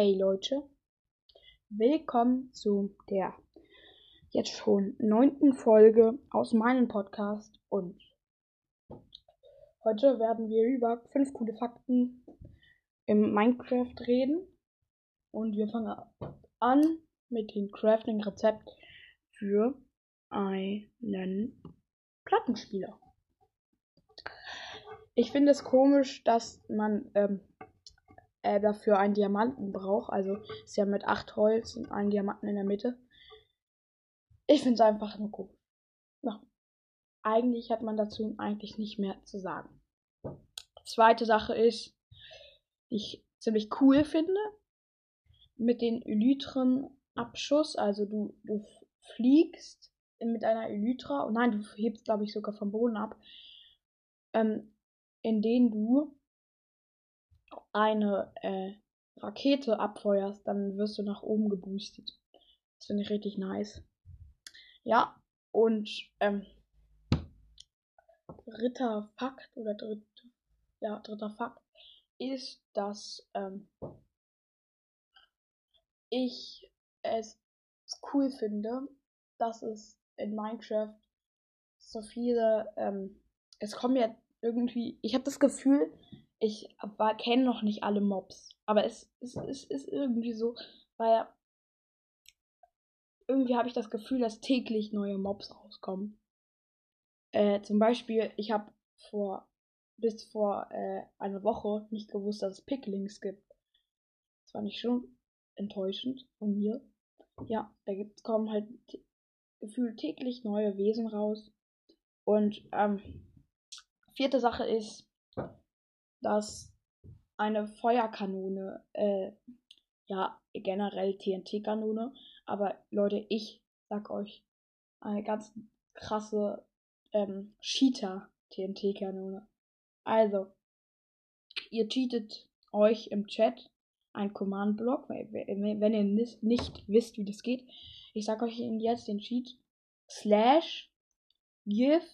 Hey Leute, willkommen zu der jetzt schon neunten Folge aus meinem Podcast. Und heute werden wir über fünf coole Fakten im Minecraft reden. Und wir fangen an mit dem Crafting-Rezept für einen Plattenspieler. Ich finde es komisch, dass man ähm, äh, dafür einen Diamanten braucht. Also ist ja mit acht Holz und einem Diamanten in der Mitte. Ich finde es einfach nur komisch. Ja. Eigentlich hat man dazu eigentlich nicht mehr zu sagen. Zweite Sache ist, die ich ziemlich cool finde, mit den Elytren-Abschuss. Also du, du fliegst mit einer Elytra, und nein, du hebst, glaube ich, sogar vom Boden ab, ähm, in denen du eine äh, Rakete abfeuerst, dann wirst du nach oben geboostet. Das finde ich richtig nice. Ja, und ähm, dritter Fakt oder dritter, ja, dritter Fakt ist, dass ähm, ich es cool finde, dass es in Minecraft so viele, ähm, es kommen ja irgendwie, ich habe das Gefühl, ich kenne noch nicht alle Mobs. Aber es, es, es ist irgendwie so, weil irgendwie habe ich das Gefühl, dass täglich neue Mobs rauskommen. Äh, zum Beispiel, ich habe vor bis vor äh, einer Woche nicht gewusst, dass es Picklings gibt. Das fand ich schon enttäuschend von mir. Ja, da gibt, kommen halt gefühlt täglich neue Wesen raus. Und ähm, vierte Sache ist, dass eine Feuerkanone, äh, ja, generell TNT-Kanone, aber Leute, ich sag euch, eine ganz krasse ähm, Cheater-TNT-Kanone. Also, ihr cheatet euch im Chat ein Command-Block, wenn ihr nicht wisst, wie das geht. Ich sag euch jetzt den Cheat. Slash give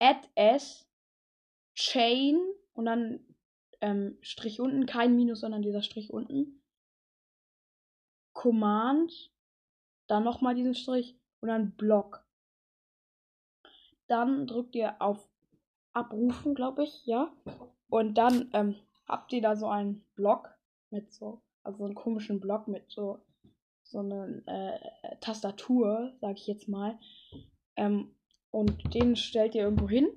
add s chain und dann ähm, Strich unten, kein Minus, sondern dieser Strich unten. Command, dann nochmal diesen Strich und dann Block. Dann drückt ihr auf Abrufen, glaube ich, ja. Und dann ähm, habt ihr da so einen Block mit so, also so einen komischen Block mit so, so einer äh, Tastatur, sag ich jetzt mal. Ähm, und den stellt ihr irgendwo hin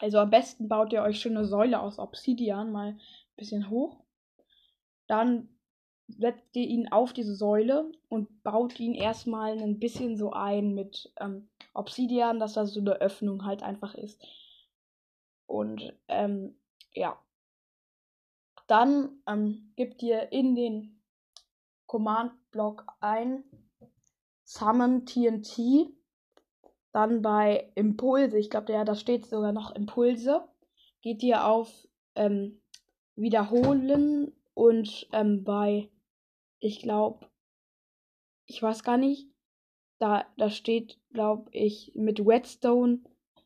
also am besten baut ihr euch schon eine Säule aus Obsidian mal ein bisschen hoch. Dann setzt ihr ihn auf diese Säule und baut ihn erstmal ein bisschen so ein mit ähm, Obsidian, dass da so eine Öffnung halt einfach ist. Und ähm, ja. Dann ähm, gebt ihr in den Command-Block ein Summon TNT dann bei Impulse, ich glaube, ja, da steht sogar noch Impulse, geht ihr auf ähm, Wiederholen und ähm, bei, ich glaube, ich weiß gar nicht, da, da steht, glaube ich, mit Whetstone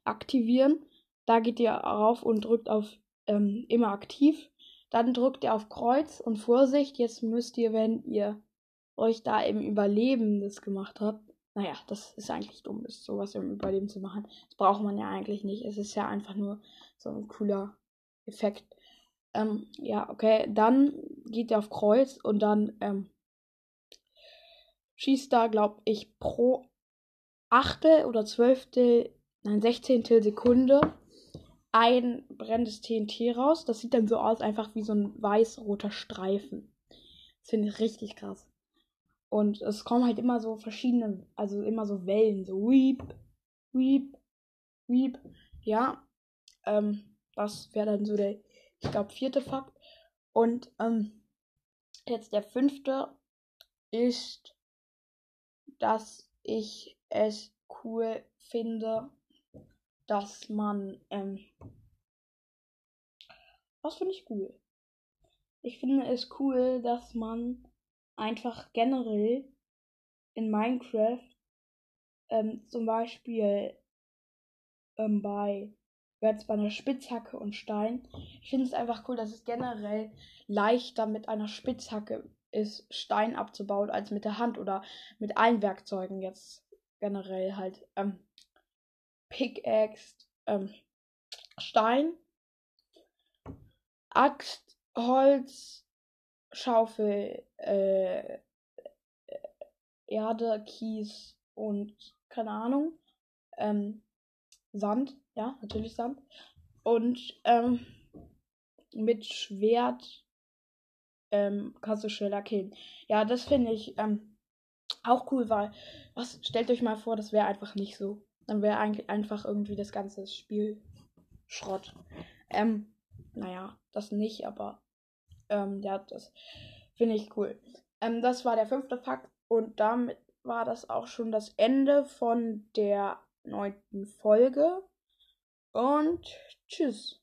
aktivieren. Da geht ihr rauf und drückt auf ähm, immer aktiv. Dann drückt ihr auf Kreuz und Vorsicht, jetzt müsst ihr, wenn ihr euch da im Überleben das gemacht habt, naja, das ist eigentlich dumm, das sowas im Überleben zu machen. Das braucht man ja eigentlich nicht. Es ist ja einfach nur so ein cooler Effekt. Ähm, ja, okay. Dann geht er auf Kreuz und dann ähm, schießt da, glaube ich, pro Achtel oder Zwölftel, nein, Sechzehntel Sekunde ein brennendes TNT raus. Das sieht dann so aus, einfach wie so ein weiß-roter Streifen. Das finde ich richtig krass. Und es kommen halt immer so verschiedene, also immer so Wellen, so weep, weep, weep. Ja, ähm, das wäre dann so der, ich glaube, vierte Fakt. Und ähm, jetzt der fünfte ist, dass ich es cool finde, dass man, ähm, was finde ich cool? Ich finde es cool, dass man einfach generell in Minecraft ähm, zum Beispiel ähm, bei, jetzt bei einer Spitzhacke und Stein. Ich finde es einfach cool, dass es generell leichter mit einer Spitzhacke ist, Stein abzubauen, als mit der Hand oder mit allen Werkzeugen jetzt generell halt. Ähm, Pickaxe, ähm, Stein, Axt, Holz, Schaufel, äh, Erde, Kies und keine Ahnung. Ähm, Sand, ja, natürlich Sand. Und ähm, mit Schwert ähm, kannst du schneller killen. Ja, das finde ich ähm, auch cool, weil, was, stellt euch mal vor, das wäre einfach nicht so. Dann wäre eigentlich einfach irgendwie das ganze Spiel Schrott. Ähm, naja, das nicht, aber ähm, ja, das finde ich cool. Ähm, das war der fünfte Fakt und damit war das auch schon das Ende von der neunten Folge. Und tschüss.